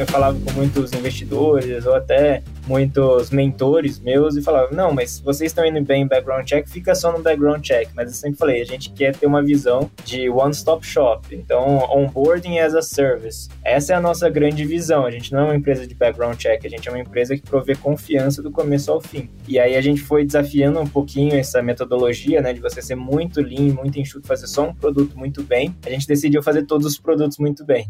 eu falava com muitos investidores ou até muitos mentores meus e falava, não, mas vocês estão indo bem em background check, fica só no background check. Mas eu sempre falei, a gente quer ter uma visão de one-stop shop. Então, onboarding as a service. Essa é a nossa grande visão. A gente não é uma empresa de background check, a gente é uma empresa que provê confiança do começo ao fim. E aí a gente foi desafiando um pouquinho essa metodologia, né, de você ser muito lean, muito enxuto, fazer só um produto muito bem. A gente decidiu fazer todos os produtos muito bem.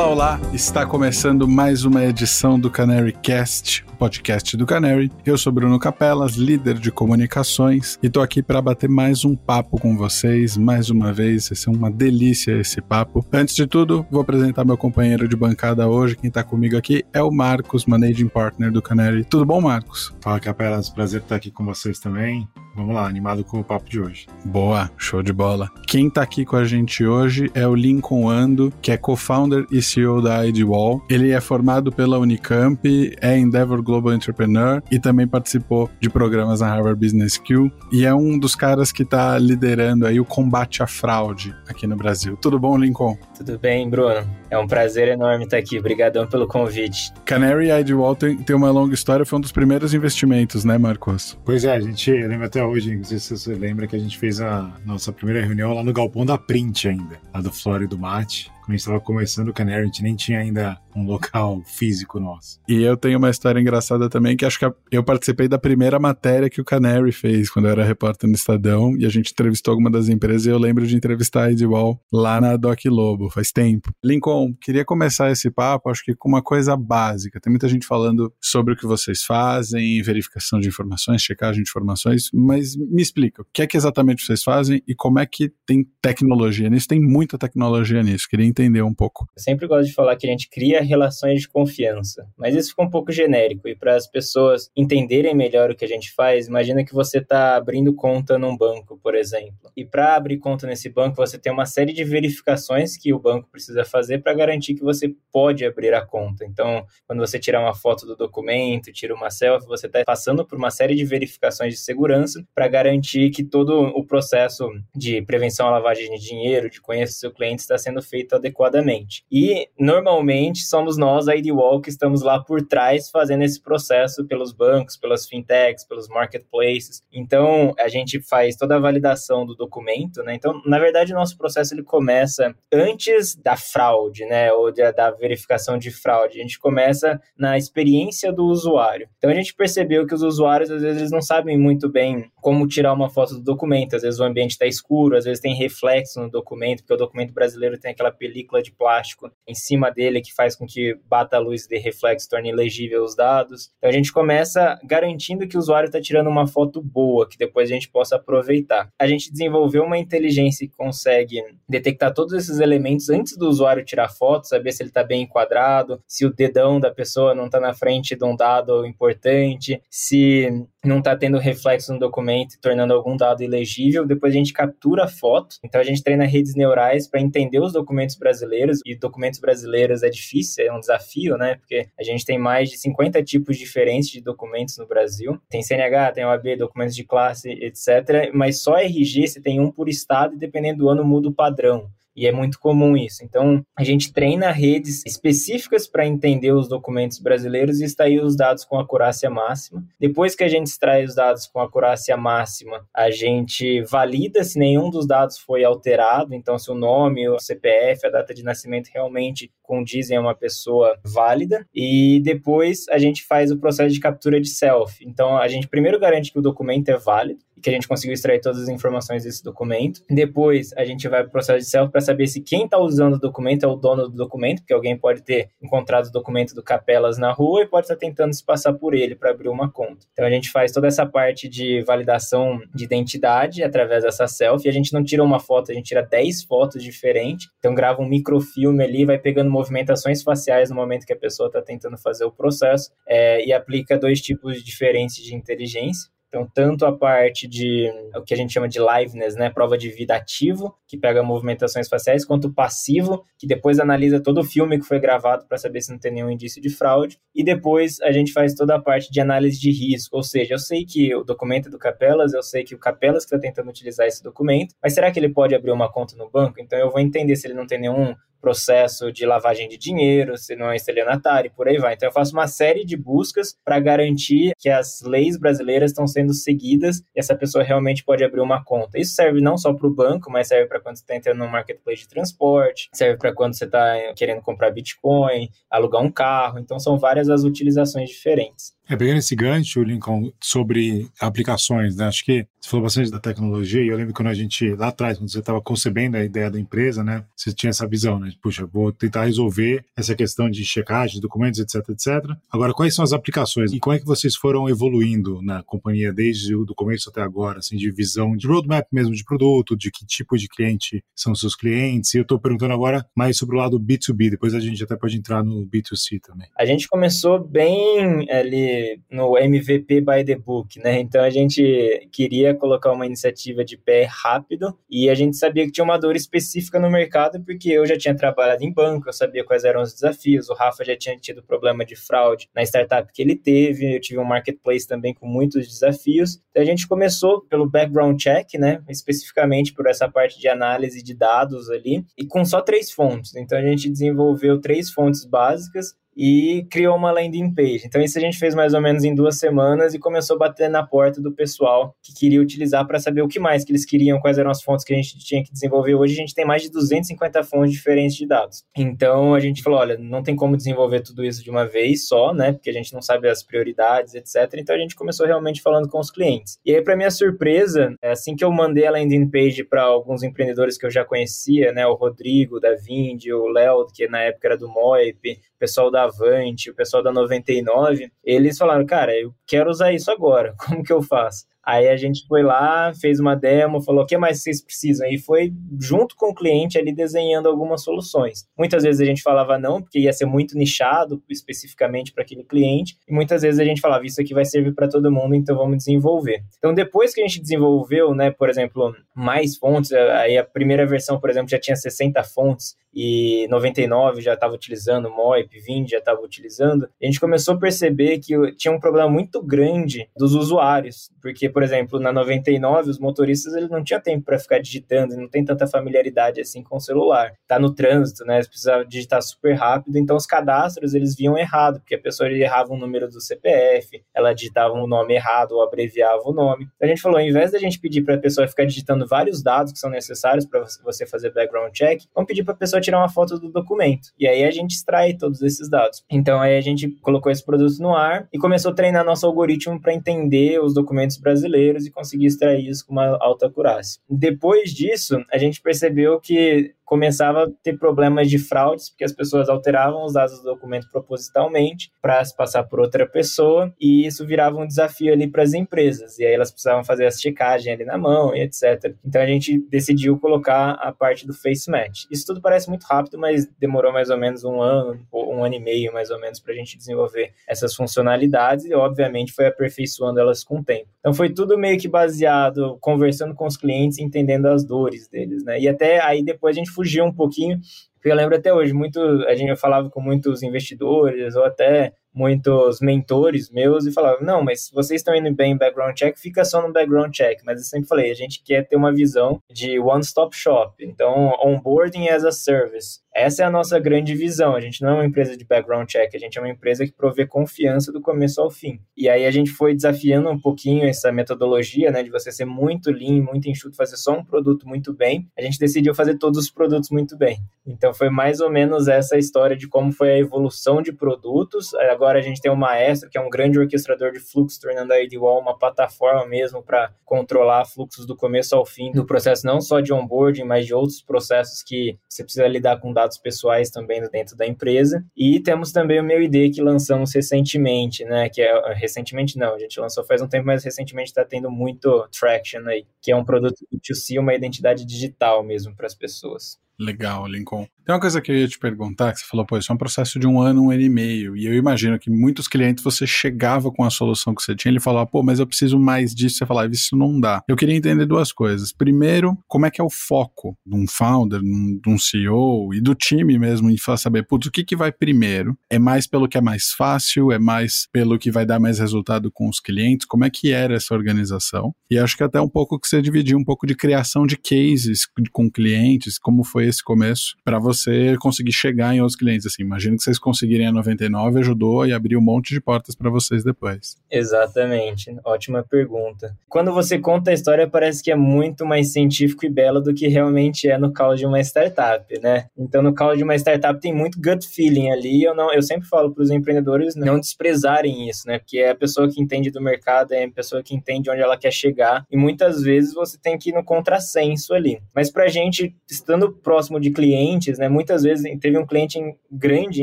Olá, olá! Está começando mais uma edição do Canary Cast, podcast do Canary. Eu sou Bruno Capelas, líder de comunicações, e estou aqui para bater mais um papo com vocês. Mais uma vez, vai ser uma delícia esse papo. Antes de tudo, vou apresentar meu companheiro de bancada hoje. Quem está comigo aqui é o Marcos, Managing Partner do Canary. Tudo bom, Marcos? Fala, Capelas. Prazer estar aqui com vocês também. Vamos lá, animado com o papo de hoje. Boa, show de bola. Quem está aqui com a gente hoje é o Lincoln Ando, que é co-founder e CEO da IDWall. Ele é formado pela Unicamp, é Endeavor Global Entrepreneur e também participou de programas na Harvard Business School e é um dos caras que está liderando aí o combate à fraude aqui no Brasil. Tudo bom, Lincoln? Tudo bem, Bruno. É um prazer enorme estar aqui. Obrigadão pelo convite. Canary IDWall tem, tem uma longa história, foi um dos primeiros investimentos, né, Marcos? Pois é, a gente lembra até hoje, não sei se você lembra que a gente fez a nossa primeira reunião lá no galpão da Print ainda, lá do Flórido do Mate quando a gente estava começando o Canary, a gente nem tinha ainda um local físico nosso. E eu tenho uma história engraçada também, que acho que eu participei da primeira matéria que o Canary fez, quando eu era repórter no Estadão, e a gente entrevistou alguma das empresas, e eu lembro de entrevistar a Edwall lá na Doc Lobo, faz tempo. Lincoln, queria começar esse papo, acho que com uma coisa básica. Tem muita gente falando sobre o que vocês fazem, verificação de informações, checagem de informações, mas me explica, o que é que exatamente vocês fazem e como é que tem tecnologia nisso? Tem muita tecnologia nisso, queria entender entender um pouco. Eu sempre gosto de falar que a gente cria relações de confiança, mas isso fica um pouco genérico e para as pessoas entenderem melhor o que a gente faz, imagina que você está abrindo conta num banco, por exemplo. E para abrir conta nesse banco, você tem uma série de verificações que o banco precisa fazer para garantir que você pode abrir a conta. Então, quando você tirar uma foto do documento, tira uma selfie, você está passando por uma série de verificações de segurança para garantir que todo o processo de prevenção à lavagem de dinheiro, de conhecer seu cliente, está sendo feito adequadamente. E normalmente somos nós, a IDWall, que estamos lá por trás fazendo esse processo pelos bancos, pelas fintechs, pelos marketplaces. Então a gente faz toda a validação do documento, né? Então, na verdade, o nosso processo ele começa antes da fraude, né? Ou da, da verificação de fraude. A gente começa na experiência do usuário. Então a gente percebeu que os usuários às vezes não sabem muito bem como tirar uma foto do documento. Às vezes o ambiente está escuro, às vezes tem reflexo no documento, porque o documento brasileiro tem aquela película de plástico em cima dele que faz com que bata a luz de reflexo, torne legível os dados. Então a gente começa garantindo que o usuário está tirando uma foto boa, que depois a gente possa aproveitar. A gente desenvolveu uma inteligência que consegue detectar todos esses elementos antes do usuário tirar foto, saber se ele está bem enquadrado, se o dedão da pessoa não está na frente de um dado importante, se não está tendo reflexo no documento, tornando algum dado ilegível. Depois a gente captura a foto. Então a gente treina redes neurais para entender os documentos brasileiros. E documentos brasileiros é difícil, é um desafio, né? Porque a gente tem mais de 50 tipos diferentes de documentos no Brasil. Tem CNH, tem OAB, documentos de classe, etc. Mas só RG você tem um por estado e dependendo do ano muda o padrão e é muito comum isso. Então, a gente treina redes específicas para entender os documentos brasileiros e extrair os dados com acurácia máxima. Depois que a gente extrai os dados com acurácia máxima, a gente valida se nenhum dos dados foi alterado, então se o nome, o CPF, a data de nascimento realmente condizem a uma pessoa válida, e depois a gente faz o processo de captura de selfie. Então, a gente primeiro garante que o documento é válido, que a gente conseguiu extrair todas as informações desse documento. Depois, a gente vai para o processo de selfie para saber se quem está usando o documento é o dono do documento, porque alguém pode ter encontrado o documento do Capelas na rua e pode estar tá tentando se passar por ele para abrir uma conta. Então, a gente faz toda essa parte de validação de identidade através dessa selfie. A gente não tira uma foto, a gente tira 10 fotos diferentes. Então, grava um microfilme ali, vai pegando movimentações faciais no momento que a pessoa está tentando fazer o processo é, e aplica dois tipos diferentes de inteligência. Então, tanto a parte de o que a gente chama de liveness, né, prova de vida ativo, que pega movimentações faciais, quanto o passivo, que depois analisa todo o filme que foi gravado para saber se não tem nenhum indício de fraude. E depois a gente faz toda a parte de análise de risco, ou seja, eu sei que o documento é do Capelas, eu sei que o Capelas está tentando utilizar esse documento, mas será que ele pode abrir uma conta no banco? Então eu vou entender se ele não tem nenhum processo de lavagem de dinheiro, se não é estelionatário, por aí vai. Então eu faço uma série de buscas para garantir que as leis brasileiras estão sendo seguidas e essa pessoa realmente pode abrir uma conta. Isso serve não só para o banco, mas serve para quando você está entrando no marketplace de transporte, serve para quando você está querendo comprar Bitcoin, alugar um carro. Então são várias as utilizações diferentes. É, pegando esse gancho, Lincoln, sobre aplicações, né? Acho que você falou bastante da tecnologia, e eu lembro quando a gente, lá atrás, quando você estava concebendo a ideia da empresa, né? Você tinha essa visão, né? Puxa, vou tentar resolver essa questão de checagem de documentos, etc, etc. Agora, quais são as aplicações? E como é que vocês foram evoluindo na companhia desde o começo até agora, assim, de visão, de roadmap mesmo de produto, de que tipo de cliente são seus clientes? E eu estou perguntando agora mais sobre o lado B2B, depois a gente até pode entrar no B2C também. A gente começou bem ali no MVP by the book, né? Então a gente queria colocar uma iniciativa de pé rápido e a gente sabia que tinha uma dor específica no mercado porque eu já tinha trabalhado em banco, eu sabia quais eram os desafios, o Rafa já tinha tido problema de fraude na startup que ele teve, eu tive um marketplace também com muitos desafios. Então a gente começou pelo background check, né? Especificamente por essa parte de análise de dados ali e com só três fontes. Então a gente desenvolveu três fontes básicas e criou uma landing page. Então, isso a gente fez mais ou menos em duas semanas e começou a bater na porta do pessoal que queria utilizar para saber o que mais que eles queriam, quais eram as fontes que a gente tinha que desenvolver. Hoje a gente tem mais de 250 fontes diferentes de dados. Então, a gente falou: olha, não tem como desenvolver tudo isso de uma vez só, né? Porque a gente não sabe as prioridades, etc. Então, a gente começou realmente falando com os clientes. E aí, para minha surpresa, é assim que eu mandei a landing page para alguns empreendedores que eu já conhecia, né? O Rodrigo, da Vindi, o Léo, que na época era do Moip, pessoal da Avante, o pessoal da 99, eles falaram, cara, eu quero usar isso agora, como que eu faço? Aí a gente foi lá, fez uma demo, falou o que mais vocês precisam e foi junto com o cliente ali desenhando algumas soluções. Muitas vezes a gente falava não, porque ia ser muito nichado especificamente para aquele cliente, e muitas vezes a gente falava isso aqui vai servir para todo mundo, então vamos desenvolver. Então depois que a gente desenvolveu, né, por exemplo, mais fontes, aí a primeira versão, por exemplo, já tinha 60 fontes e 99 já estava utilizando, Moip, 20 já estava utilizando, a gente começou a perceber que tinha um problema muito grande dos usuários, porque por exemplo, na 99, os motoristas eles não tinham tempo para ficar digitando, não tem tanta familiaridade assim com o celular. Tá no trânsito, né? Eles precisavam digitar super rápido, então os cadastros eles viam errado, porque a pessoa errava o número do CPF, ela digitava o um nome errado ou abreviava o nome. A gente falou, ao invés da gente pedir para a pessoa ficar digitando vários dados que são necessários para você fazer background check, vamos pedir para a pessoa tirar uma foto do documento. E aí a gente extrai todos esses dados. Então aí a gente colocou esse produto no ar e começou a treinar nosso algoritmo para entender os documentos brasileiros brasileiros e conseguir extrair isso com uma alta acurácia. Depois disso, a gente percebeu que começava a ter problemas de fraudes, porque as pessoas alteravam os dados do documento propositalmente para se passar por outra pessoa, e isso virava um desafio ali para as empresas, e aí elas precisavam fazer a checagem ali na mão e etc. Então a gente decidiu colocar a parte do face match. Isso tudo parece muito rápido, mas demorou mais ou menos um ano, um ano e meio mais ou menos para a gente desenvolver essas funcionalidades e obviamente foi aperfeiçoando elas com o tempo. Então foi tudo meio que baseado conversando com os clientes, entendendo as dores deles, né? E até aí depois a gente fugiu um pouquinho, porque eu lembro até hoje, muito, a gente falava com muitos investidores ou até muitos mentores meus e falavam, não, mas vocês estão indo bem em background check, fica só no background check. Mas eu sempre falei, a gente quer ter uma visão de one-stop shop. Então, onboarding as a service. Essa é a nossa grande visão. A gente não é uma empresa de background check, a gente é uma empresa que provê confiança do começo ao fim. E aí a gente foi desafiando um pouquinho essa metodologia, né, de você ser muito lean, muito enxuto, fazer só um produto muito bem. A gente decidiu fazer todos os produtos muito bem. Então foi mais ou menos essa história de como foi a evolução de produtos. Agora a gente tem o Maestro, que é um grande orquestrador de fluxo, tornando a IDWall uma plataforma mesmo para controlar fluxos do começo ao fim do processo, não só de onboarding, mas de outros processos que você precisa lidar com dados pessoais também dentro da empresa. E temos também o meu ID que lançamos recentemente, né? Que é recentemente não, a gente lançou faz um tempo, mas recentemente está tendo muito traction aí, que é um produto B2C, uma identidade digital mesmo para as pessoas. Legal, Lincoln. Tem uma coisa que eu ia te perguntar, que você falou, pô, isso é um processo de um ano, um ano e meio, e eu imagino que muitos clientes você chegava com a solução que você tinha, ele falava, pô, mas eu preciso mais disso, você falava, isso não dá. Eu queria entender duas coisas. Primeiro, como é que é o foco de um founder, de um CEO e do time mesmo, em saber, putz, o que que vai primeiro? É mais pelo que é mais fácil? É mais pelo que vai dar mais resultado com os clientes? Como é que era essa organização? E acho que até um pouco que você dividiu um pouco de criação de cases com clientes, como foi esse começo, para você conseguir chegar em outros clientes. Assim, imagino que vocês conseguirem a 99 ajudou e abriu um monte de portas para vocês depois. Exatamente, ótima pergunta. Quando você conta a história, parece que é muito mais científico e belo do que realmente é no caos de uma startup, né? Então, no caos de uma startup tem muito gut feeling ali. Eu não, eu sempre falo para os empreendedores não desprezarem isso, né? Porque é a pessoa que entende do mercado, é a pessoa que entende onde ela quer chegar e muitas vezes você tem que ir no contrassenso ali. Mas para gente estando próximo de clientes, né? Muitas vezes teve um cliente grande,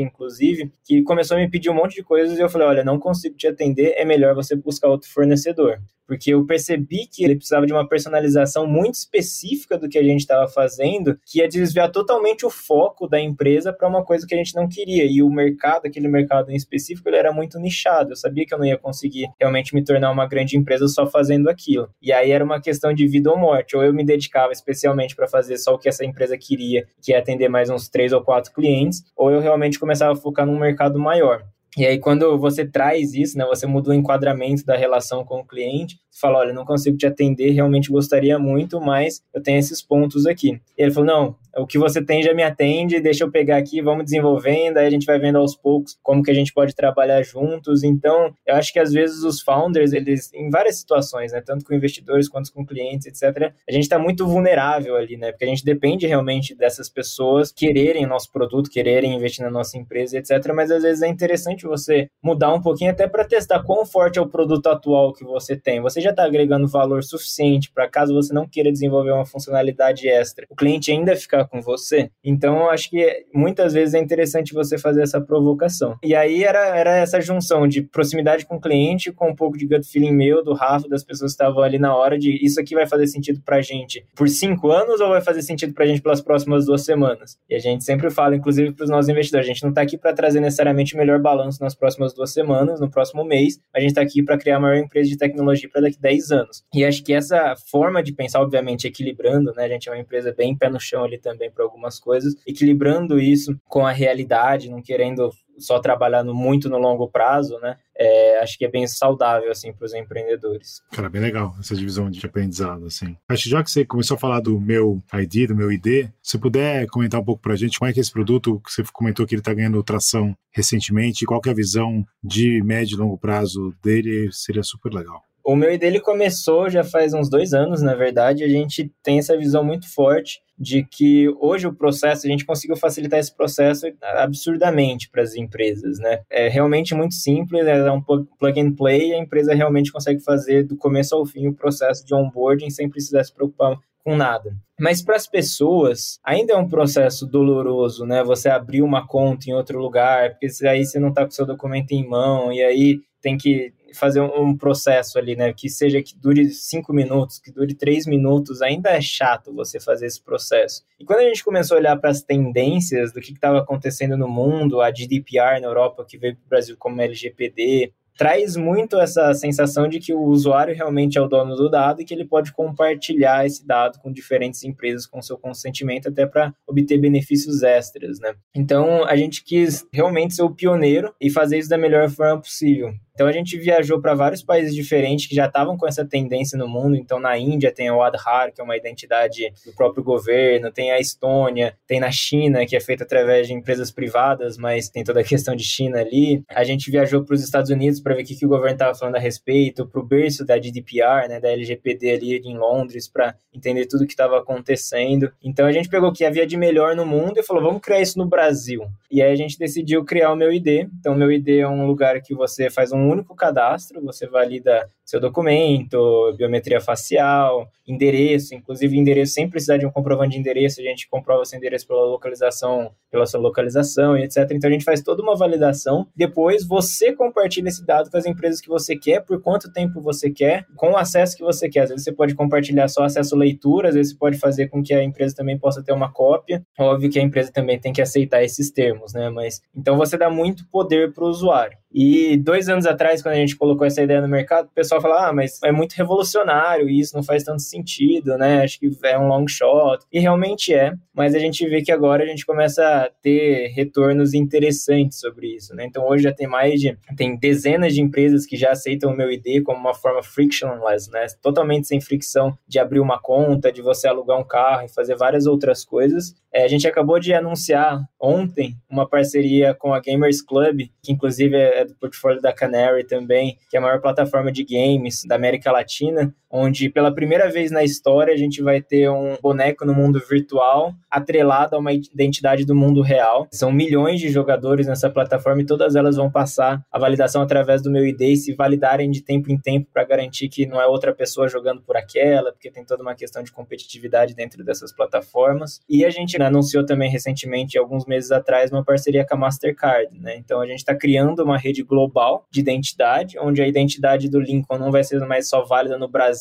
inclusive, que começou a me pedir um monte de coisas e eu falei: olha, não consigo te atender, é melhor você buscar outro fornecedor porque eu percebi que ele precisava de uma personalização muito específica do que a gente estava fazendo, que ia desviar totalmente o foco da empresa para uma coisa que a gente não queria. E o mercado, aquele mercado em específico, ele era muito nichado. Eu sabia que eu não ia conseguir realmente me tornar uma grande empresa só fazendo aquilo. E aí era uma questão de vida ou morte. Ou eu me dedicava especialmente para fazer só o que essa empresa queria, que é atender mais uns três ou quatro clientes, ou eu realmente começava a focar num mercado maior. E aí, quando você traz isso, né, você muda o enquadramento da relação com o cliente, você fala, olha, não consigo te atender, realmente gostaria muito, mas eu tenho esses pontos aqui. E ele falou, não, o que você tem já me atende, deixa eu pegar aqui, vamos desenvolvendo, aí a gente vai vendo aos poucos como que a gente pode trabalhar juntos. Então, eu acho que às vezes os founders, eles, em várias situações, né, tanto com investidores quanto com clientes, etc., a gente está muito vulnerável ali, né, porque a gente depende realmente dessas pessoas quererem nosso produto, quererem investir na nossa empresa, etc., mas às vezes é interessante você mudar um pouquinho até para testar quão forte é o produto atual que você tem. Você já está agregando valor suficiente para caso você não queira desenvolver uma funcionalidade extra, o cliente ainda ficar com você. Então, eu acho que muitas vezes é interessante você fazer essa provocação. E aí era, era essa junção de proximidade com o cliente, com um pouco de gut feeling meu, do Rafa, das pessoas que estavam ali na hora de isso aqui vai fazer sentido pra gente por cinco anos ou vai fazer sentido pra gente pelas próximas duas semanas? E a gente sempre fala, inclusive para os nossos investidores, a gente não está aqui para trazer necessariamente o melhor balanço nas próximas duas semanas, no próximo mês, a gente está aqui para criar a maior empresa de tecnologia para daqui a 10 anos. E acho que essa forma de pensar, obviamente, equilibrando, né? A gente é uma empresa bem pé no chão ali também para algumas coisas, equilibrando isso com a realidade, não querendo só trabalhando muito no longo prazo, né? É, acho que é bem saudável assim para os empreendedores. Cara, bem legal essa divisão de aprendizado assim. Acho que já que você começou a falar do meu ID, do meu ID, se puder comentar um pouco para a gente como é que esse produto que você comentou que ele está ganhando tração recentemente, qual que é a visão de médio e longo prazo dele, seria super legal. O meu ID ele começou já faz uns dois anos, na verdade. A gente tem essa visão muito forte de que hoje o processo, a gente conseguiu facilitar esse processo absurdamente para as empresas, né? É realmente muito simples, é um plug and play, a empresa realmente consegue fazer do começo ao fim o processo de onboarding sem precisar se preocupar com nada. Mas para as pessoas, ainda é um processo doloroso, né? Você abrir uma conta em outro lugar, porque aí você não está com seu documento em mão, e aí tem que fazer um, processo ali, né? Que seja que dure cinco minutos, que dure três minutos, ainda é chato você fazer esse processo. E quando a gente começou a olhar para as tendências do que estava acontecendo no mundo, a GDPR na Europa, que veio para o Brasil como LGPD, traz muito essa sensação de que o usuário realmente é o dono do dado e que ele pode compartilhar esse dado com diferentes empresas com seu consentimento até para obter benefícios extras, né? Então a gente quis realmente ser o pioneiro e fazer isso da melhor forma possível. Então a gente viajou para vários países diferentes que já estavam com essa tendência no mundo. Então na Índia tem o Aadhaar, que é uma identidade do próprio governo, tem a Estônia, tem na China, que é feita através de empresas privadas, mas tem toda a questão de China ali. A gente viajou para os Estados Unidos para ver o que, que o governo estava falando a respeito, para o berço da GDPR, né, da LGPD ali em Londres, para entender tudo o que estava acontecendo. Então a gente pegou o que havia de melhor no mundo e falou, vamos criar isso no Brasil. E aí a gente decidiu criar o meu ID. Então o meu ID é um lugar que você faz um único cadastro, você valida seu documento, biometria facial, endereço, inclusive endereço sem precisar de um comprovante de endereço, a gente comprova seu endereço pela localização, pela sua localização e etc. Então a gente faz toda uma validação. Depois você compartilha esse dado com as empresas que você quer, por quanto tempo você quer, com o acesso que você quer. Às vezes você pode compartilhar só acesso leitura, às vezes você pode fazer com que a empresa também possa ter uma cópia. Óbvio que a empresa também tem que aceitar esses termos, né? Mas então você dá muito poder para o usuário. E dois anos atrás, quando a gente colocou essa ideia no mercado, o pessoal falava, ah, mas é muito revolucionário isso, não faz tanto sentido, né? Acho que é um long shot. E realmente é, mas a gente vê que agora a gente começa a ter retornos interessantes sobre isso, né? Então hoje já tem mais de, tem dezenas de empresas que já aceitam o meu ID como uma forma frictionless, né? Totalmente sem fricção de abrir uma conta, de você alugar um carro e fazer várias outras coisas. É, a gente acabou de anunciar ontem uma parceria com a Gamers Club, que inclusive é do portfólio da Canary também, que é a maior plataforma de games da América Latina, onde pela primeira vez na história a gente vai ter um boneco no mundo virtual atrelado a uma identidade do mundo real. São milhões de jogadores nessa plataforma e todas elas vão passar a validação através do meu ID e se validarem de tempo em tempo para garantir que não é outra pessoa jogando por aquela, porque tem toda uma questão de competitividade dentro dessas plataformas. E a gente anunciou também recentemente, alguns meses atrás, uma parceria com a Mastercard, né? Então a gente está criando uma rede global de identidade, onde a identidade do Lincoln não vai ser mais só válida no Brasil,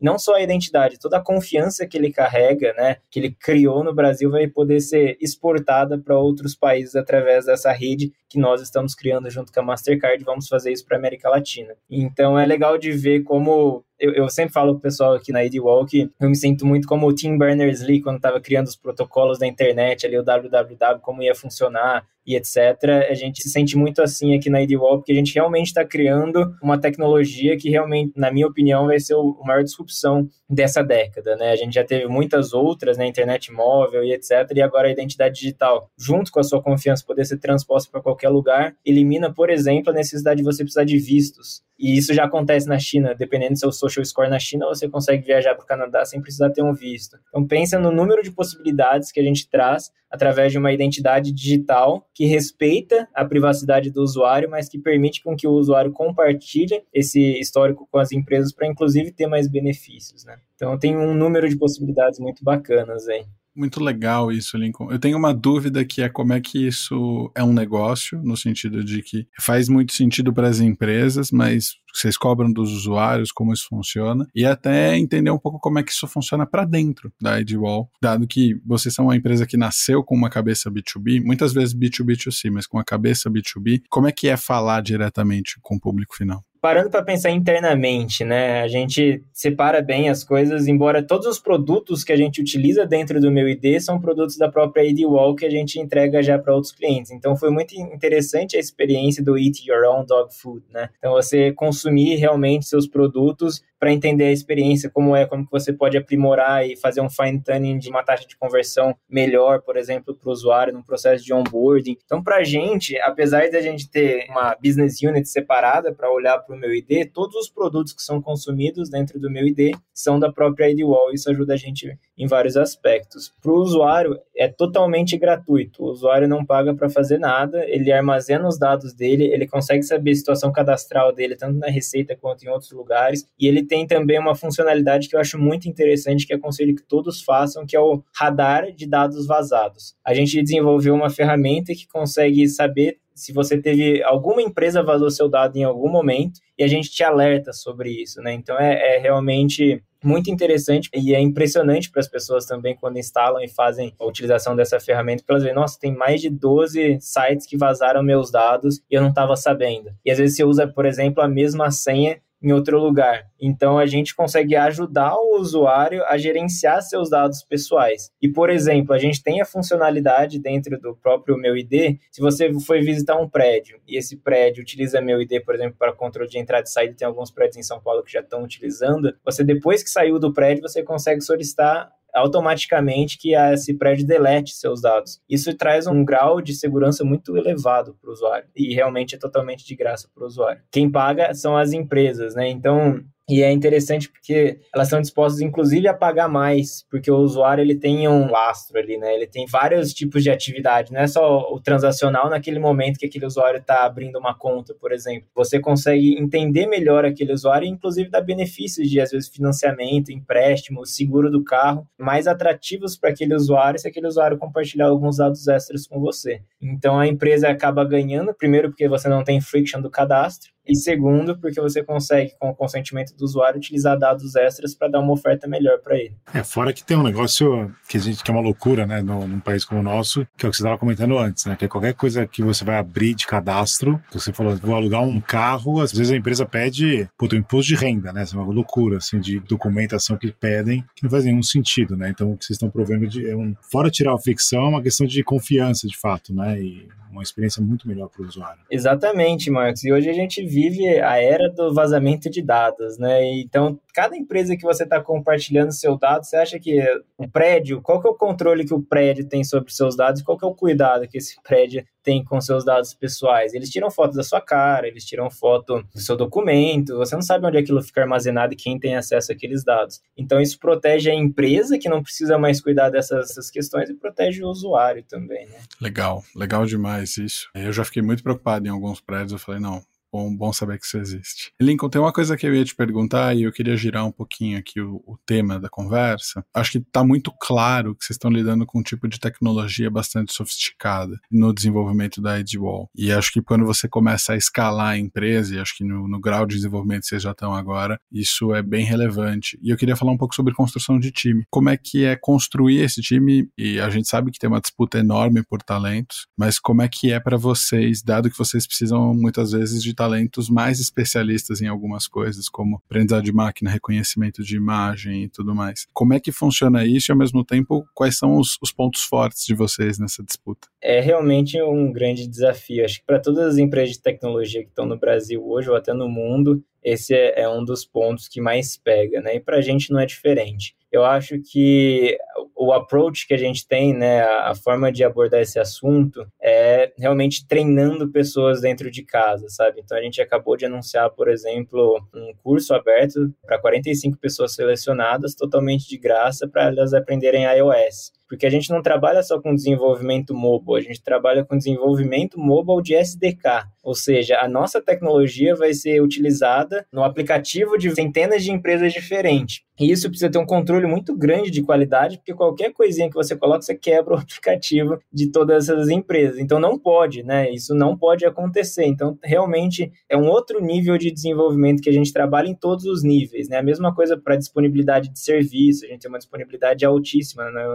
não só a identidade, toda a confiança que ele carrega, né, que ele criou no Brasil vai poder ser exportada para outros países através dessa rede que nós estamos criando junto com a Mastercard, vamos fazer isso para a América Latina. Então é legal de ver como eu, eu sempre falo pro pessoal aqui na EdWall que eu me sinto muito como o Tim Berners-Lee quando estava criando os protocolos da internet, ali o www, como ia funcionar e etc. A gente se sente muito assim aqui na EdWall, porque a gente realmente está criando uma tecnologia que realmente, na minha opinião, vai ser o, maior disrupção dessa década, né? A gente já teve muitas outras, né? Internet móvel e etc. E agora a identidade digital, junto com a sua confiança, poder ser transposta para qualquer lugar, elimina, por exemplo, a necessidade de você precisar de vistos. E isso já acontece na China, dependendo do seu social score na China, você consegue viajar para o Canadá sem precisar ter um visto. Então pensa no número de possibilidades que a gente traz através de uma identidade digital que respeita a privacidade do usuário, mas que permite com que o usuário compartilhe esse histórico com as empresas para inclusive ter mais benefícios, né? Então tem um número de possibilidades muito bacanas aí. Muito legal isso, Lincoln. Eu tenho uma dúvida que é como é que isso é um negócio, no sentido de que faz muito sentido para as empresas, mas vocês cobram dos usuários, como isso funciona, e até entender um pouco como é que isso funciona para dentro da Edwall, dado que vocês são uma empresa que nasceu com uma cabeça B2B, muitas vezes B2B2C, mas com a cabeça B2B, como é que é falar diretamente com o público final? Parando para pensar internamente, né? A gente separa bem as coisas, embora todos os produtos que a gente utiliza dentro do meu ID são produtos da própria ID Wall que a gente entrega já para outros clientes. Então foi muito interessante a experiência do Eat Your Own Dog Food, né? Então você consumir realmente seus produtos para entender a experiência, como é, como que você pode aprimorar e fazer um fine tuning de uma taxa de conversão melhor, por exemplo, para o usuário no processo de onboarding. Então, para a gente, apesar de a gente ter uma business unit separada para olhar para o meu ID, todos os produtos que são consumidos dentro do meu ID são da própria ID Wall. Isso ajuda a gente em vários aspectos. Para o usuário, é totalmente gratuito. O usuário não paga para fazer nada, ele armazena os dados dele, ele consegue saber a situação cadastral dele, tanto na Receita quanto em outros lugares, e ele tem também uma funcionalidade que eu acho muito interessante, que aconselho que todos façam, que é o radar de dados vazados. A gente desenvolveu uma ferramenta que consegue saber se você teve alguma empresa vazou seu dado em algum momento e a gente te alerta sobre isso, né? Então é, é realmente muito interessante e é impressionante para as pessoas também quando instalam e fazem a utilização dessa ferramenta, porque elas veem, nossa, tem mais de 12 sites que vazaram meus dados e eu não estava sabendo. E às vezes você usa, por exemplo, a mesma senha em outro lugar. Então a gente consegue ajudar o usuário a gerenciar seus dados pessoais. E por exemplo, a gente tem a funcionalidade dentro do próprio meu ID, se você foi visitar um prédio e esse prédio utiliza meu ID, por exemplo, para controle de entrada e saída, tem alguns prédios em São Paulo que já estão utilizando, você depois que saiu do prédio, você consegue solicitar automaticamente que esse prédio delete seus dados. Isso traz um grau de segurança muito elevado para o usuário e realmente é totalmente de graça para o usuário. Quem paga são as empresas, né? Então, E é interessante porque elas estão dispostas, inclusive, a pagar mais, porque o usuário ele tem um lastro ali, né? Ele tem vários tipos de atividade, não é só o transacional naquele momento que aquele usuário está abrindo uma conta, por exemplo. Você consegue entender melhor aquele usuário e, inclusive, dar benefícios de, às vezes, financiamento, empréstimo, seguro do carro, mais atrativos para aquele usuário se aquele usuário compartilhar alguns dados extras com você. Então, a empresa acaba ganhando, primeiro porque você não tem friction do cadastro, e segundo, porque você consegue, com o consentimento do usuário, utilizar dados extras para dar uma oferta melhor para ele. É, fora que tem um negócio que a gente que é uma loucura, né, no, num país como o nosso, que é o que você estava comentando antes, né, que é qualquer coisa que você vai abrir de cadastro, você falou, vou alugar um carro, às vezes a empresa pede, puto, um imposto de renda, né, é uma loucura, assim, de documentação que pedem, que não faz nenhum sentido, né, então o que vocês estão provendo de, é um, fora tirar a ficção, é uma questão de confiança, de fato, né, e uma experiência muito melhor para o usuário. Exatamente, Marcos. E hoje a gente vive a era do vazamento de dados, né? Então, cada empresa que você está compartilhando seu dado, você acha que o prédio, qual que é o controle que o prédio tem sobre seus dados? Qual que é o cuidado que esse prédio tem com seus dados pessoais? Eles tiram foto da sua cara, eles tiram foto do seu documento, você não sabe onde aquilo fica armazenado e quem tem acesso àqueles dados. Então, isso protege a empresa, que não precisa mais cuidar dessas, dessas questões, e protege o usuário também, né? Legal, legal demais isso. Eu já fiquei muito preocupado em alguns prédios. Eu falei, não, Bom, bom saber que isso existe. Lincoln, tem uma coisa que eu ia te perguntar e eu queria girar um pouquinho aqui o, o tema da conversa. Acho que está muito claro que vocês estão lidando com um tipo de tecnologia bastante sofisticada no desenvolvimento da Edgewall. E acho que quando você começa a escalar a empresa, e acho que no, no grau de desenvolvimento que vocês já estão agora, isso é bem relevante. E eu queria falar um pouco sobre construção de time. Como é que é construir esse time? E a gente sabe que tem uma disputa enorme por talentos, mas como é que é para vocês, dado que vocês precisam muitas vezes de talentos mais especialistas em algumas coisas, como aprendizado de máquina, reconhecimento de imagem e tudo mais. Como é que funciona isso e, ao mesmo tempo, quais são os, os pontos fortes de vocês nessa disputa? É realmente um grande desafio. Acho que para todas as empresas de tecnologia que estão no Brasil hoje ou até no mundo, esse é, é um dos pontos que mais pega, né? E para a gente não é diferente. Eu acho que o approach que a gente tem, né, a, forma de abordar esse assunto é realmente treinando pessoas dentro de casa, sabe? Então a gente acabou de anunciar, por exemplo, um curso aberto para 45 pessoas selecionadas, totalmente de graça, para elas aprenderem iOS porque a gente não trabalha só com desenvolvimento mobile, a gente trabalha com desenvolvimento mobile de SDK, ou seja, a nossa tecnologia vai ser utilizada no aplicativo de centenas de empresas diferentes. E isso precisa ter um controle muito grande de qualidade, porque qualquer coisinha que você coloca, você quebra o aplicativo de todas essas empresas. Então não pode, né? Isso não pode acontecer. Então, realmente é um outro nível de desenvolvimento que a gente trabalha em todos os níveis, né? A mesma coisa para disponibilidade de serviço, a gente tem uma disponibilidade altíssima, né?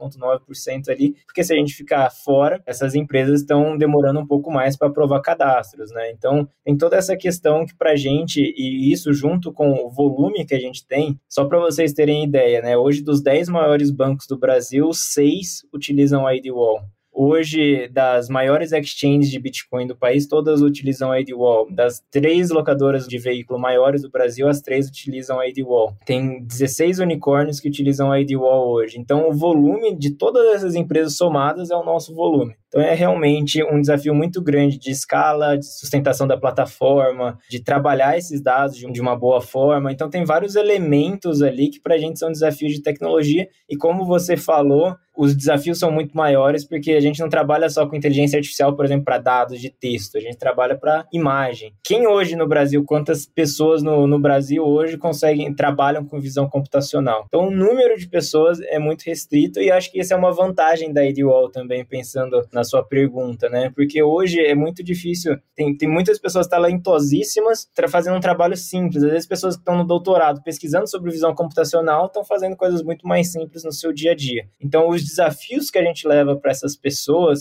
99,9% ali, porque se a gente ficar fora, essas empresas estão demorando um pouco mais para aprovar cadastros, né? Então, tem toda essa questão que para a gente, e isso junto com o volume que a gente tem, só para vocês terem ideia, né? Hoje, dos 10 maiores bancos do Brasil, 6 utilizam a IDWall. Hoje, das maiores exchanges de Bitcoin do país, todas utilizam a ADWall. Das três locadoras de veículo maiores do Brasil, as três utilizam a ADWall. Tem 16 unicórnios que utilizam a ADWall hoje. Então, o volume de todas essas empresas somadas é o nosso volume. Então é realmente um desafio muito grande de escala, de sustentação da plataforma, de trabalhar esses dados de uma boa forma. Então tem vários elementos ali que para a gente são desafios de tecnologia e como você falou, os desafios são muito maiores porque gente não trabalha só com inteligência artificial, por exemplo, para dados de texto, a gente trabalha para imagem. Quem hoje no Brasil, quantas pessoas no, no Brasil hoje conseguem, trabalham com visão computacional? Então o número de pessoas é muito restrito e acho que essa é uma vantagem da EdWall também, pensando na sua pergunta, né? Porque hoje é muito difícil, tem, tem muitas pessoas talentosíssimas fazendo um trabalho simples. Às vezes, pessoas que estão no doutorado pesquisando sobre visão computacional estão fazendo coisas muito mais simples no seu dia a dia. Então, os desafios que a gente leva para essas pessoas,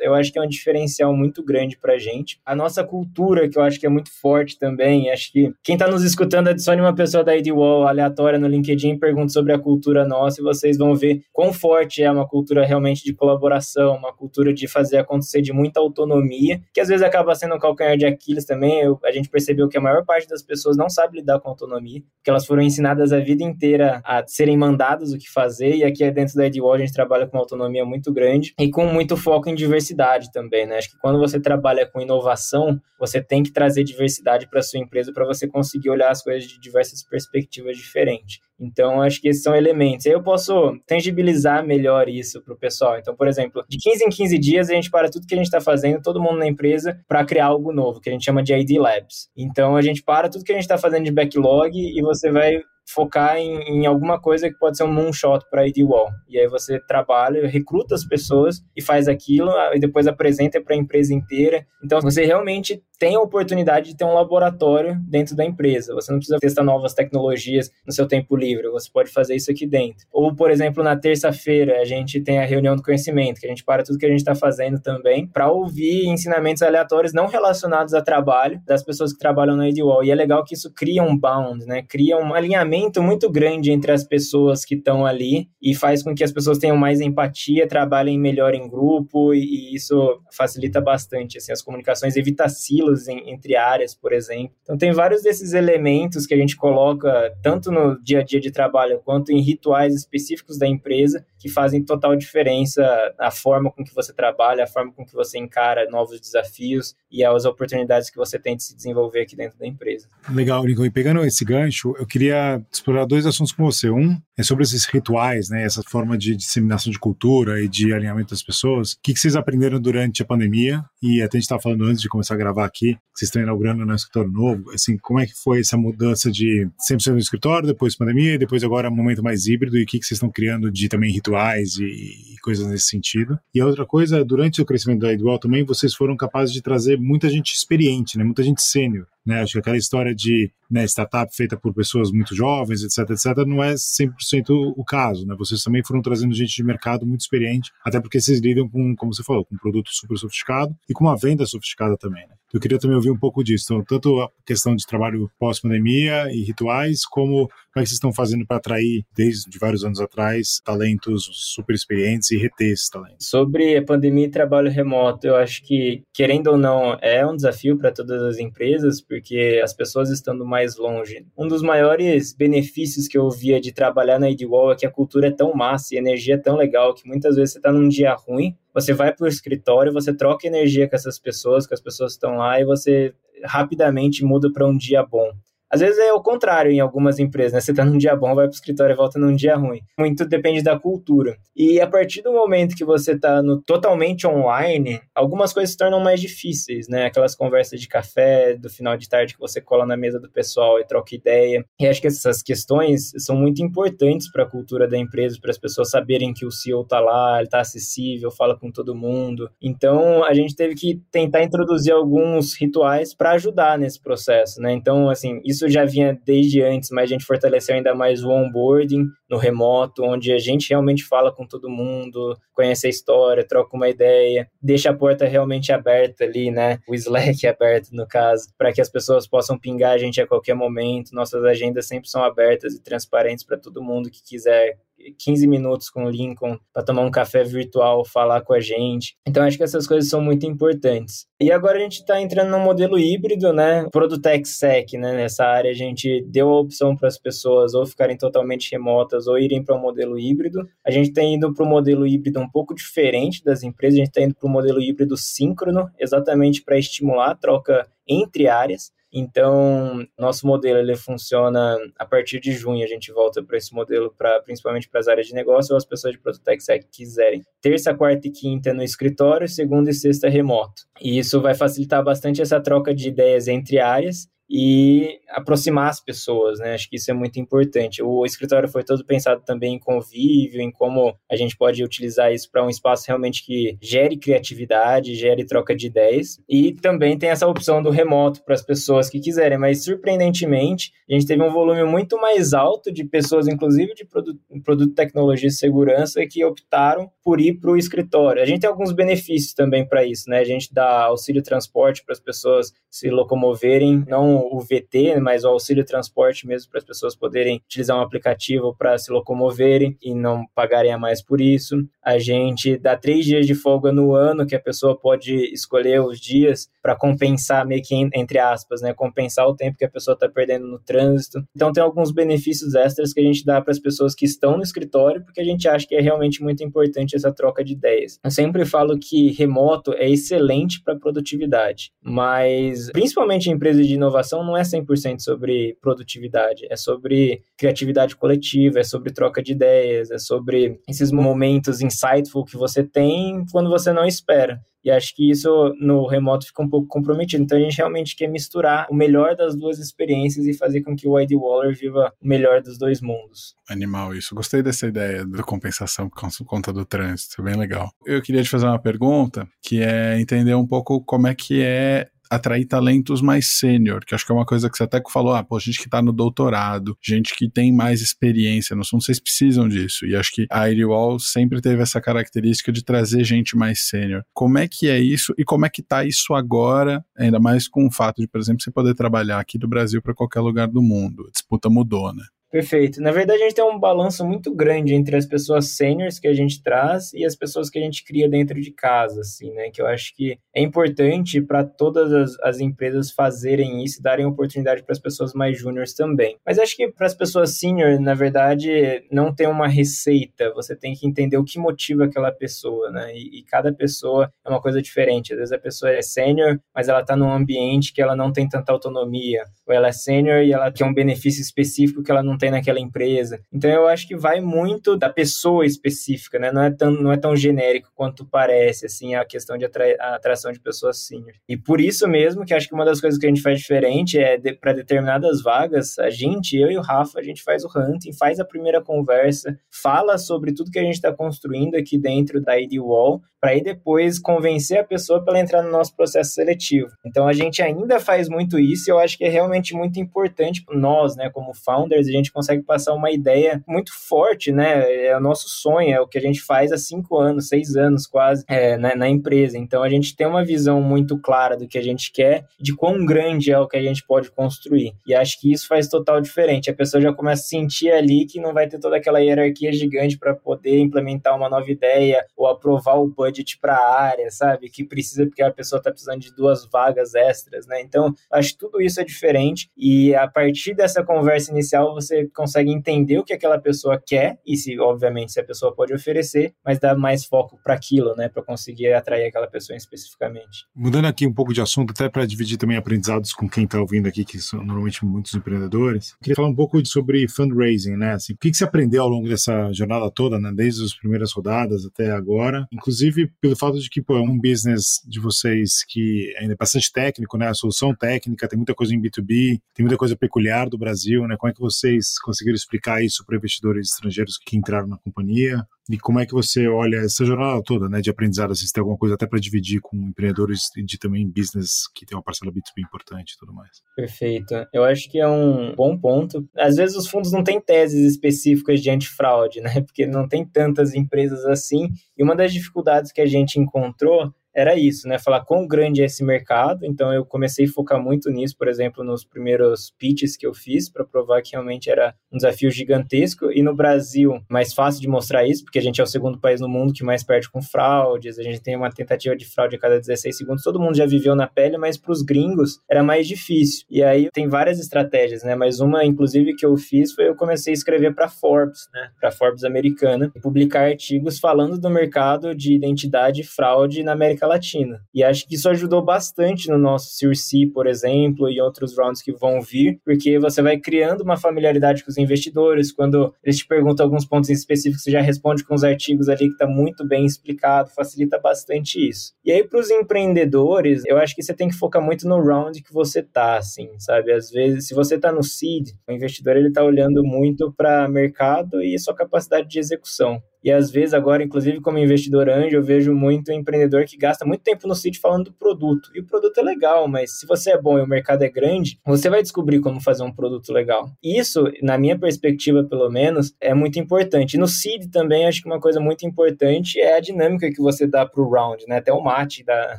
eu acho que é um diferencial muito grande para a gente. A nossa cultura, que eu acho que é muito forte também, acho que quem está nos escutando, adicione uma pessoa da IDWall aleatória no LinkedIn e pergunte sobre a cultura nossa e vocês vão ver quão forte é uma cultura realmente de colaboração, uma cultura de fazer acontecer de muita autonomia, que às vezes acaba sendo um calcanhar de Aquiles também. Eu, a gente percebeu que a maior parte das pessoas não sabe lidar com autonomia, porque elas foram ensinadas a vida inteira a serem mandadas o que fazer, e aqui dentro da Edwall a gente trabalha com uma autonomia muito grande e com muito foco foco em diversidade também, né? Acho que quando você trabalha com inovação, você tem que trazer diversidade para sua empresa para você conseguir olhar as coisas de diversas perspectivas diferentes. Então, acho que esses são elementos. Aí eu posso tangibilizar melhor isso para o pessoal. Então, por exemplo, de 15 em 15 dias a gente para tudo que a gente está fazendo, todo mundo na empresa, para criar algo novo, que a gente chama de ID Labs. Então, a gente para tudo que a gente está fazendo de backlog e você vai focar em, em, alguma coisa que pode ser um moonshot para ID Wall. E aí você trabalha, recruta as pessoas e faz aquilo, e depois apresenta para a empresa inteira. Então você realmente tem a oportunidade de ter um laboratório dentro da empresa. Você não precisa testar novas tecnologias no seu tempo livre, você pode fazer isso aqui dentro. Ou, por exemplo, na terça-feira a gente tem a reunião do conhecimento, que a gente para tudo que a gente está fazendo também para ouvir ensinamentos aleatórios não relacionados a trabalho das pessoas que trabalham na IDWall. E é legal que isso cria um bound, né? Cria um alinhamento muito grande entre as pessoas que estão ali e faz com que as pessoas tenham mais empatia, trabalhem melhor em grupo e, e isso facilita bastante assim, as comunicações, evita silos em, entre áreas, por exemplo. Então, tem vários desses elementos que a gente coloca tanto no dia a dia de trabalho quanto em rituais específicos da empresa que fazem total diferença a forma com que você trabalha, a forma com que você encara novos desafios e as oportunidades que você tem de se desenvolver aqui dentro da empresa. Legal, Nico. E pegando esse gancho, eu queria explorar dois assuntos com você. Um é sobre esses rituais, né, essa forma de disseminação de cultura e de alinhamento das pessoas. O que, vocês aprenderam durante a pandemia? E até a gente estava falando antes de começar a gravar aqui, vocês estão inaugurando um escritório novo. Assim, como é que foi essa mudança de sempre ser no escritório, depois pandemia, e depois agora um momento mais híbrido? E o que, vocês estão criando de também rituais e, e coisas nesse sentido? E a outra coisa, durante o crescimento da Edwell também, vocês foram capazes de trazer muita gente experiente, né, muita gente sênior. Né? Acho que aquela história de né, startup feita por pessoas muito jovens, etc, etc, não é 100% o caso. Né? Vocês também foram trazendo gente de mercado muito experiente, até porque vocês lidam com, como você falou, com um produto super sofisticado e com uma venda sofisticada também. Né? Eu queria também ouvir um pouco disso. Então, tanto a questão de trabalho pós-pandemia e rituais, como como é que vocês estão fazendo para atrair, desde vários anos atrás, talentos super experientes e reter esses talentos? Sobre a pandemia e trabalho remoto, eu acho que, querendo ou não, é um desafio para todas as empresas, porque as pessoas estando mais longe. Um dos maiores benefícios que eu via de trabalhar na Edwall é que a cultura é tão massa e a energia é tão legal que muitas vezes você está num dia ruim, você vai para o escritório, você troca energia com essas pessoas, que as pessoas estão lá, e você rapidamente muda para um dia bom. Às vezes é o contrário em algumas empresas, né? Você tá num dia bom, vai pro escritório e volta num dia ruim. Muito depende da cultura. E a partir do momento que você tá no totalmente online, algumas coisas se tornam mais difíceis, né? Aquelas conversas de café do final de tarde que você cola na mesa do pessoal e troca ideia. E acho que essas questões são muito importantes para a cultura da empresa, para as pessoas saberem que o CEO tá lá, ele tá acessível, fala com todo mundo. Então, a gente teve que tentar introduzir alguns rituais para ajudar nesse processo, né? Então, assim, isso isso já vinha desde antes, mas a gente fortaleceu ainda mais o onboarding no remoto, onde a gente realmente fala com todo mundo, conhece a história, troca uma ideia, deixa a porta realmente aberta ali, né? O Slack aberto, no caso, para que as pessoas possam pingar a gente a qualquer momento. Nossas agendas sempre são abertas e transparentes para todo mundo que quiser 15 minutos com o Lincoln para tomar um café virtual, falar com a gente. Então acho que essas coisas são muito importantes. E agora a gente está entrando num modelo híbrido, né? Produtec Sec, né? Nessa área a gente deu a opção para as pessoas ou ficarem totalmente remotas ou irem para um modelo híbrido. A gente está indo para um modelo híbrido um pouco diferente das empresas, a gente está indo para um modelo híbrido síncrono, exatamente para estimular a troca entre áreas. Então, nosso modelo ele funciona a partir de junho. A gente volta para esse modelo, pra, principalmente para as áreas de negócio ou as pessoas de Prototech que quiserem. Terça, quarta e quinta no escritório, segunda e sexta remoto. E isso vai facilitar bastante essa troca de ideias entre áreas e aproximar as pessoas, né? Acho que isso é muito importante. O escritório foi todo pensado também em convívio, em como a gente pode utilizar isso para um espaço realmente que gere criatividade, gere troca de ideias. E também tem essa opção do remoto para as pessoas que quiserem, mas surpreendentemente, a gente teve um volume muito mais alto de pessoas, inclusive de produto, produto tecnologia e segurança, que optaram por ir para o escritório. A gente tem alguns benefícios também para isso, né? A gente dá auxílio transporte para as pessoas se locomoverem, não o VT, mas o auxílio transporte mesmo para as pessoas poderem utilizar um aplicativo para se locomoverem e não pagarem a mais por isso. A gente dá três dias de folga no ano que a pessoa pode escolher os dias para compensar, meio que entre aspas, né? Compensar o tempo que a pessoa está perdendo no trânsito. Então tem alguns benefícios extras que a gente dá para as pessoas que estão no escritório, porque a gente acha que é realmente muito importante essa troca de ideias. Eu sempre falo que remoto é excelente para produtividade, mas principalmente em empresas de inovação não é 100% sobre produtividade, é sobre criatividade coletiva, é sobre troca de ideias, é sobre esses momentos insightful que você tem quando você não espera. E acho que isso no remoto fica um pouco comprometido. Então a gente realmente quer misturar o melhor das duas experiências e fazer com que o ID Waller viva o melhor dos dois mundos. Animal isso. Gostei dessa ideia da compensação por conta do trânsito. Bem legal. Eu queria te fazer uma pergunta que é entender um pouco como é que é atrair talentos mais sênior, que acho que é uma coisa que você até falou, ah, pô, gente que tá no doutorado, gente que tem mais experiência, não são vocês precisam disso. E acho que a Airwall sempre teve essa característica de trazer gente mais sênior. Como é que é isso e como é que tá isso agora, ainda mais com o fato de, por exemplo, você poder trabalhar aqui do Brasil para qualquer lugar do mundo. A disputa mudou, né? Perfeito. Na verdade, a gente tem um balanço muito grande entre as pessoas seniors que a gente traz e as pessoas que a gente cria dentro de casa, assim, né? Que eu acho que é importante para todas as, as, empresas fazerem isso e darem oportunidade para as pessoas mais júniores também. Mas acho que para as pessoas senior, na verdade, não tem uma receita. Você tem que entender o que motiva aquela pessoa, né? E, e cada pessoa é uma coisa diferente. Às vezes a pessoa é sênior, mas ela está num ambiente que ela não tem tanta autonomia. Ou ela é sênior e ela quer um benefício específico que ela não tem tem naquela empresa. Então eu acho que vai muito da pessoa específica, né? Não é tão, não é tão genérico quanto parece, assim, a questão de a atração de pessoas senior. E por isso mesmo que acho que uma das coisas que a gente faz diferente é de, para determinadas vagas, a gente, eu e o Rafa, a gente faz o hunting, faz a primeira conversa, fala sobre tudo que a gente está construindo aqui dentro da ID Wall, para aí depois convencer a pessoa para ela entrar no nosso processo seletivo. Então a gente ainda faz muito isso e eu acho que é realmente muito importante nós, né, como founders, a gente consegue passar uma ideia muito forte, né? É o nosso sonho, é o que a gente faz há cinco anos, seis anos quase é, na, na, empresa. Então a gente tem uma visão muito clara do que a gente quer, de quão grande é o que a gente pode construir. E acho que isso faz total diferente. A pessoa já começa a sentir ali que não vai ter toda aquela hierarquia gigante para poder implementar uma nova ideia ou aprovar o budget para a área, sabe? Que precisa porque a pessoa está precisando de duas vagas extras, né? Então acho que tudo isso é diferente e a partir dessa conversa inicial você consegue entender o que aquela pessoa quer e se, obviamente, se a pessoa pode oferecer, mas dá mais foco para aquilo, né, para conseguir atrair aquela pessoa especificamente. Mudando aqui um pouco de assunto, até para dividir também aprendizados com quem está ouvindo aqui, que são normalmente muitos empreendedores, queria falar um pouco sobre fundraising, né? Assim, o que, que você aprendeu ao longo dessa jornada toda, né, desde as primeiras rodadas até agora, inclusive pelo fato de que pô, é um business de vocês que ainda é bastante técnico, né? A solução técnica, tem muita coisa em B2B, tem muita coisa peculiar do Brasil, né? Como é que vocês conseguiram explicar isso para investidores estrangeiros que entraram na companhia? E como é que você olha essa jornada toda, né, de aprendizado, se tem alguma coisa até para dividir com empreendedores de também business que tem uma parcela B2B importante e tudo mais? Perfeito. Eu acho que é um bom ponto. Às vezes os fundos não têm teses específicas de antifraude, né, porque não tem tantas empresas assim. E uma das dificuldades que a gente encontrou era isso, né? Falar quão grande é esse mercado. Então eu comecei a focar muito nisso, por exemplo, nos primeiros pitches que eu fiz para provar que realmente era um desafio gigantesco. E no Brasil, mais fácil de mostrar isso, porque a gente é o segundo país no mundo que mais perde com fraudes. A gente tem uma tentativa de fraude a cada 16 segundos. Todo mundo já viveu na pele, mas para os gringos era mais difícil. E aí tem várias estratégias, né? Mas uma, inclusive, que eu fiz foi eu comecei a escrever para Forbes, né? Para Forbes americana, e publicar artigos falando do mercado de identidade e fraude na América América Latina. E acho que isso ajudou bastante no nosso Series por exemplo, e outros rounds que vão vir, porque você vai criando uma familiaridade com os investidores. Quando eles te perguntam alguns pontos específicos, você já responde com os artigos ali que está muito bem explicado, facilita bastante isso. E aí, para os empreendedores, eu acho que você tem que focar muito no round que você tá, assim, sabe? Às vezes, se você está no seed, o investidor ele está olhando muito para mercado e sua capacidade de execução. E às vezes agora, inclusive como investidor anjo, eu vejo muito empreendedor que gasta muito tempo no sítio falando do produto. E o produto é legal, mas se você é bom e o mercado é grande, você vai descobrir como fazer um produto legal. Isso, na minha perspectiva, pelo menos, é muito importante. E no seed também, acho que uma coisa muito importante é a dinâmica que você dá para o round, né? Até o Mate da,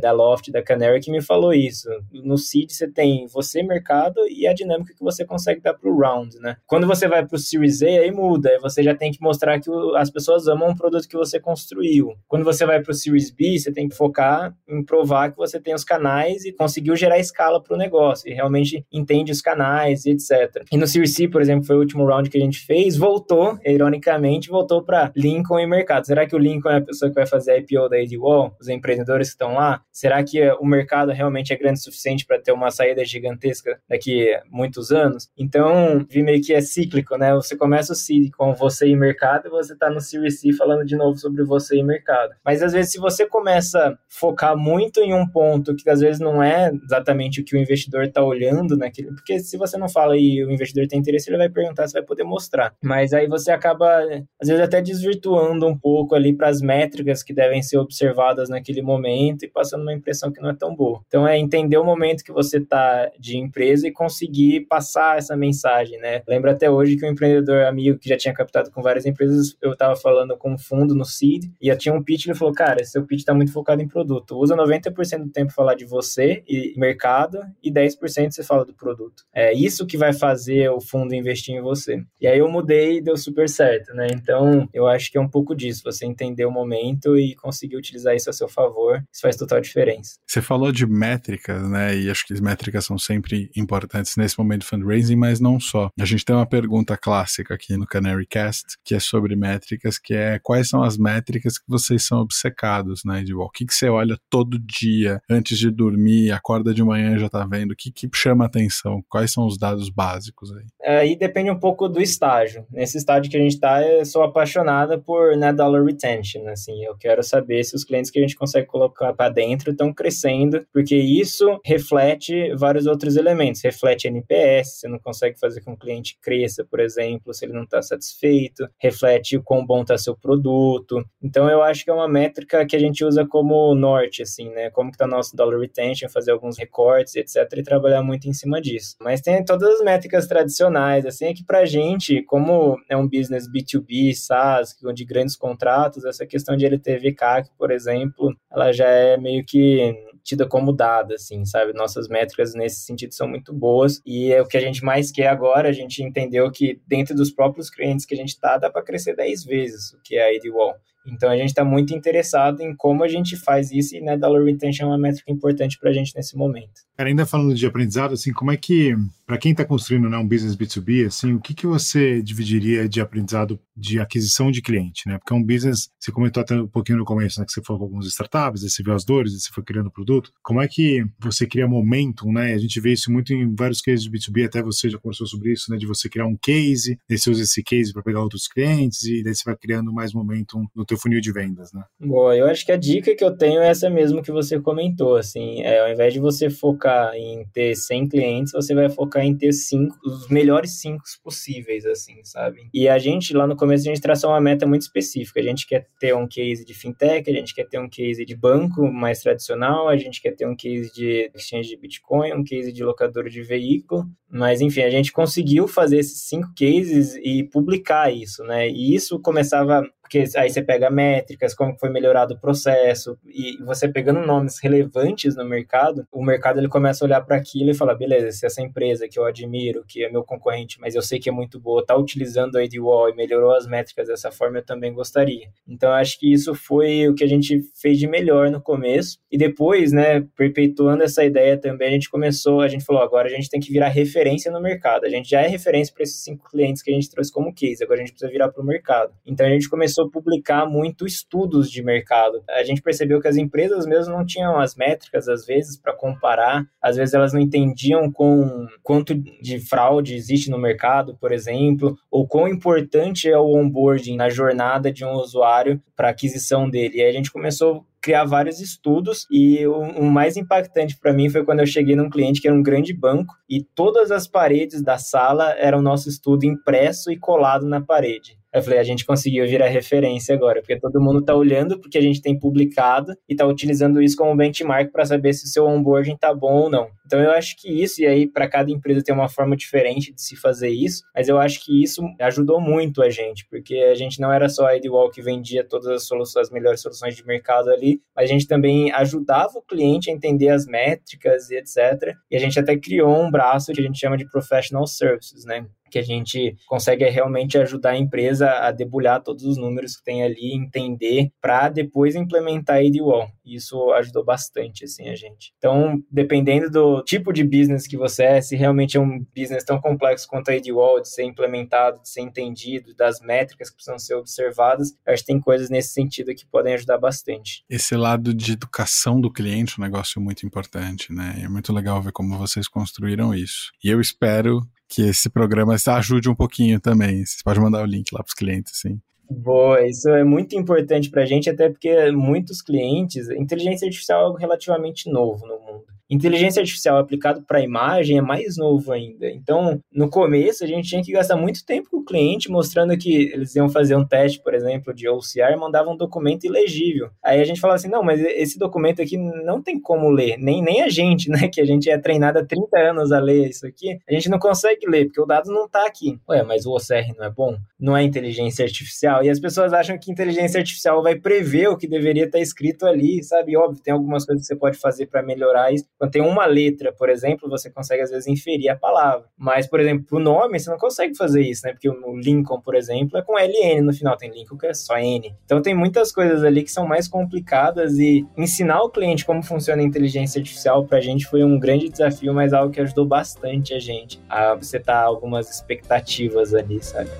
da Loft, da Canary, que me falou isso. No seed você tem você, mercado, e a dinâmica que você consegue dar para o round, né? Quando você vai para o Series A, aí muda. Aí você já tem que mostrar que as pessoas amam o produto que você construiu. Quando você vai para o Series B, você tem que focar em provar que você tem os canais e conseguiu gerar escala para o negócio e realmente entende os canais e etc. E no Series C, por exemplo, foi o último round que a gente fez, voltou, ironicamente, voltou para Lincoln e mercado. Será que o Lincoln é a pessoa que vai fazer a IPO da AdWall? Os empreendedores que estão lá? Será que o mercado realmente é grande o suficiente para ter uma saída gigantesca daqui a muitos anos? Então, vi meio que é cíclico, né? Você começa o seed com você e mercado você está no Series C falando de novo sobre você e mercado. Mas às vezes, se você começa a focar muito em um ponto que às vezes não é exatamente o que o investidor está olhando naquele, porque se você não fala e o investidor tem interesse, ele vai perguntar, você vai poder mostrar. Mas aí você acaba, às vezes, até desvirtuando um pouco ali para as métricas que devem ser observadas naquele momento e passando uma impressão que não é tão boa. Então é entender o momento que você está de empresa e conseguir passar essa mensagem, né? Lembro até hoje que um empreendedor amigo que já tinha captado com várias empresas, eu estava falando com um fundo no Seed e tinha um pitch, ele falou, cara, seu pitch está muito focado em produto. Usa 90% do tempo falar de você e mercado e 10% você fala do produto. É isso que vai fazer o fundo investir em você. E aí eu mudei e deu super certo, né? Então, eu acho que é um pouco disso, você entender o momento e conseguir utilizar isso a seu favor, isso faz total diferença. Você falou de métricas, né? E acho que as métricas são sempre importantes nesse momento de fundraising, mas não só. A gente tem uma pergunta clássica aqui no Canary Cast, que é sobre métricas, que é quais são as métricas que vocês são obcecados, né, de O que, que você olha todo dia, antes de dormir, acorda de manhã já tá vendo, o que, que chama atenção? Quais são os dados básicos aí? Aí depende um pouco do estágio. Nesse estágio que a gente tá, eu sou apaixonada por net dollar retention, assim, eu quero saber se os clientes que a gente consegue colocar para dentro estão crescendo, porque isso reflete vários outros elementos, reflete NPS, você não consegue fazer com que o cliente cresça, por exemplo, se ele não está satisfeito, reflete o quão bom está seu produto. Então eu acho que é uma métrica que a gente usa como norte, assim, né? Como que tá nosso dollar retention, fazer alguns recortes, etc, e trabalhar muito em cima disso. Mas tem todas as métricas tradicionais, assim, é que pra gente, como é um business B2B, SaaS, de grandes contratos, essa questão de LTV CAC, por exemplo, ela já é meio que tida como dada, assim, sabe? Nossas métricas nesse sentido são muito boas e é o que a gente mais quer agora. A gente entendeu que dentro dos próprios clientes que a gente tá, dá para crescer 10 vezes o que é a AdWall. Então a gente está muito interessado em como a gente faz isso e né, dollar retention é uma métrica importante para a gente nesse momento. Cara, ainda falando de aprendizado, assim, como é que, para quem está construindo né, um business B2B, assim, o que, que você dividiria de aprendizado de aquisição de cliente, né? Porque é um business, você comentou até um pouquinho no começo, né, que você falou com alguns startups, você viu as dores, você foi criando produto. Como é que você cria momentum, né? A gente vê isso muito em vários cases de B2B, até você já conversou sobre isso, né? De você criar um case, daí você usa esse case para pegar outros clientes e daí você vai criando mais momentum no teu funil de vendas, né? Boa, eu acho que a dica que eu tenho é essa mesmo que você comentou, assim, é, ao invés de você focar em ter 100 clientes, você vai focar em ter cinco, os melhores 5 possíveis, assim, sabe? E a gente, lá no começo, a gente traçou uma meta muito específica, a gente quer ter um case de fintech, a gente quer ter um case de banco mais tradicional, a gente quer ter um case de exchange de Bitcoin, um case de locadora de veículo, mas enfim, a gente conseguiu fazer esses cinco cases e publicar isso, né? E isso começava porque aí você pega métricas, como foi melhorado o processo, e você pegando nomes relevantes no mercado, o mercado ele começa a olhar para aquilo e falar, beleza, se essa empresa que eu admiro, que é meu concorrente, mas eu sei que é muito boa, tá utilizando a AdWall e melhorou as métricas dessa forma, eu também gostaria. Então, acho que isso foi o que a gente fez de melhor no começo, e depois, né, perpetuando essa ideia também, a gente começou, a gente falou, agora a gente tem que virar referência no mercado, a gente já é referência para esses cinco clientes que a gente trouxe como case, agora a gente precisa virar para o mercado. Então, a gente começou começou a publicar muito estudos de mercado. A gente percebeu que as empresas mesmo não tinham as métricas, às vezes, para comparar. Às vezes elas não entendiam com quanto de fraude existe no mercado, por exemplo, ou quão importante é o onboarding na jornada de um usuário para aquisição dele. E a gente começou criar vários estudos e o, o mais impactante para mim foi quando eu cheguei num cliente que era um grande banco e todas as paredes da sala eram nosso estudo impresso e colado na parede. Eu falei, a gente conseguiu virar referência agora, porque todo mundo está olhando porque a gente tem publicado e está utilizando isso como benchmark para saber se o seu onboarding está bom ou não. Então eu acho que isso, e aí para cada empresa tem uma forma diferente de se fazer isso, mas eu acho que isso ajudou muito a gente, porque a gente não era só a Edwall que vendia todas as soluções, as melhores soluções de mercado ali, mas a gente também ajudava o cliente a entender as métricas e etc. E a gente até criou um braço que a gente chama de Professional Services, né? Que a gente consegue realmente ajudar a empresa a debulhar todos os números que tem ali, entender, para depois implementar a ADWall. Isso ajudou bastante, assim, a gente. Então, dependendo do tipo de business que você é, se realmente é um business tão complexo quanto a ADWall, de ser implementado, de ser entendido, das métricas que precisam ser observadas, acho que tem coisas nesse sentido que podem ajudar bastante. Esse lado de educação do cliente é um negócio muito importante, né? É muito legal ver como vocês construíram isso. E eu espero que esse programa ajude um pouquinho também. Você pode mandar o link lá para os clientes, sim. Boa, isso é muito importante para a gente, até porque muitos clientes, inteligência artificial é algo relativamente novo no mundo. Inteligência artificial aplicado para imagem é mais novo ainda. Então, no começo, a gente tinha que gastar muito tempo com o cliente mostrando que eles iam fazer um teste, por exemplo, de OCR e mandavam um documento ilegível. Aí a gente falava assim: não, mas esse documento aqui não tem como ler, nem, nem a gente, né? Que a gente é treinado há 30 anos a ler isso aqui, a gente não consegue ler, porque o dado não está aqui. Ué, mas o OCR não é bom? Não é inteligência artificial? E as pessoas acham que inteligência artificial vai prever o que deveria estar escrito ali, sabe? Óbvio, tem algumas coisas que você pode fazer para melhorar isso quando tem uma letra, por exemplo, você consegue às vezes inferir a palavra. Mas, por exemplo, o nome, você não consegue fazer isso, né? Porque o Lincoln, por exemplo, é com LN no final, tem Lincoln que é só N. Então tem muitas coisas ali que são mais complicadas e ensinar o cliente como funciona a inteligência artificial pra gente foi um grande desafio, mas algo que ajudou bastante a gente a setar algumas expectativas ali, sabe?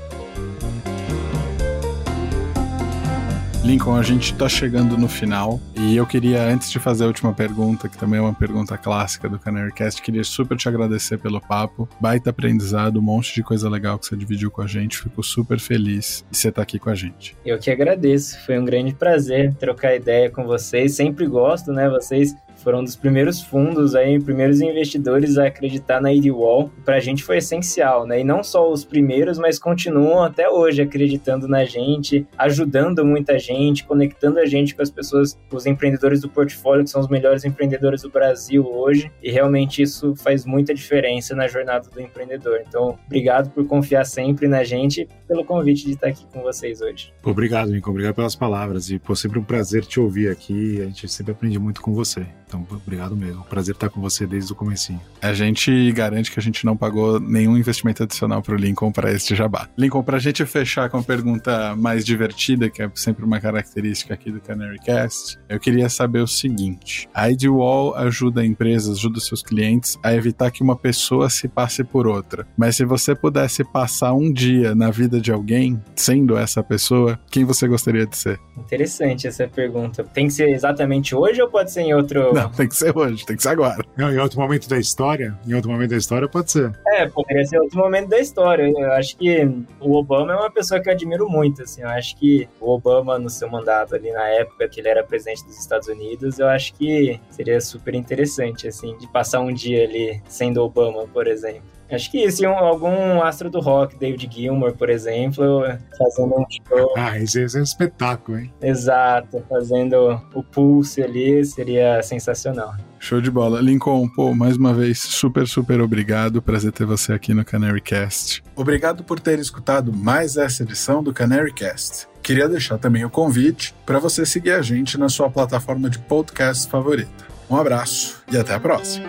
Lincoln, a gente está chegando no final e eu queria, antes de fazer a última pergunta, que também é uma pergunta clássica do Canarycast, queria super te agradecer pelo papo, baita aprendizado, um monte de coisa legal que você dividiu com a gente, fico super feliz de você estar tá aqui com a gente. Eu que agradeço, foi um grande prazer trocar ideia com vocês, sempre gosto, né, vocês foram um dos primeiros fundos aí, primeiros investidores a acreditar na EdWall. Para a gente foi essencial, né? E não só os primeiros, mas continuam até hoje acreditando na gente, ajudando muita gente, conectando a gente com as pessoas, os empreendedores do portfólio, que são os melhores empreendedores do Brasil hoje. E realmente isso faz muita diferença na jornada do empreendedor. Então, obrigado por confiar sempre na gente pelo convite de estar aqui com vocês hoje. Obrigado, Nico. Obrigado pelas palavras. E, pô, sempre um prazer te ouvir aqui. A gente sempre aprende muito com você. Então, obrigado mesmo. Prazer estar com você desde o comecinho. A gente garante que a gente não pagou nenhum investimento adicional para o Lincoln para este jabá. Lincoln, para a gente fechar com a pergunta mais divertida, que é sempre uma característica aqui do Canary Cast, eu queria saber o seguinte: a IDWall ajuda empresas, ajuda seus clientes a evitar que uma pessoa se passe por outra. Mas se você pudesse passar um dia na vida de alguém sendo essa pessoa, quem você gostaria de ser? Interessante essa pergunta. Tem que ser exatamente hoje ou pode ser em outro? Não, tem que ser hoje, tem que ser agora. Não, em outro momento da história, em outro momento da história pode ser. É, poderia ser outro momento da história. Eu acho que o Obama é uma pessoa que eu admiro muito, assim. Eu acho que o Obama, no seu mandato ali na época que ele era presidente dos Estados Unidos, eu acho que seria super interessante, assim, de passar um dia ali sendo Obama, por exemplo. Acho que isso, algum astro do rock, David Gilmour, por exemplo, fazendo um show. Ah, esse é um espetáculo, hein? Exato, fazendo o pulse ali, seria sensacional. Show de bola. Lincoln, pô, mais uma vez, super, super obrigado. Prazer ter você aqui no Canary Cast. Obrigado por ter escutado mais essa edição do Canary Cast. Queria deixar também o convite para você seguir a gente na sua plataforma de podcast favorita. Um abraço e até a próxima.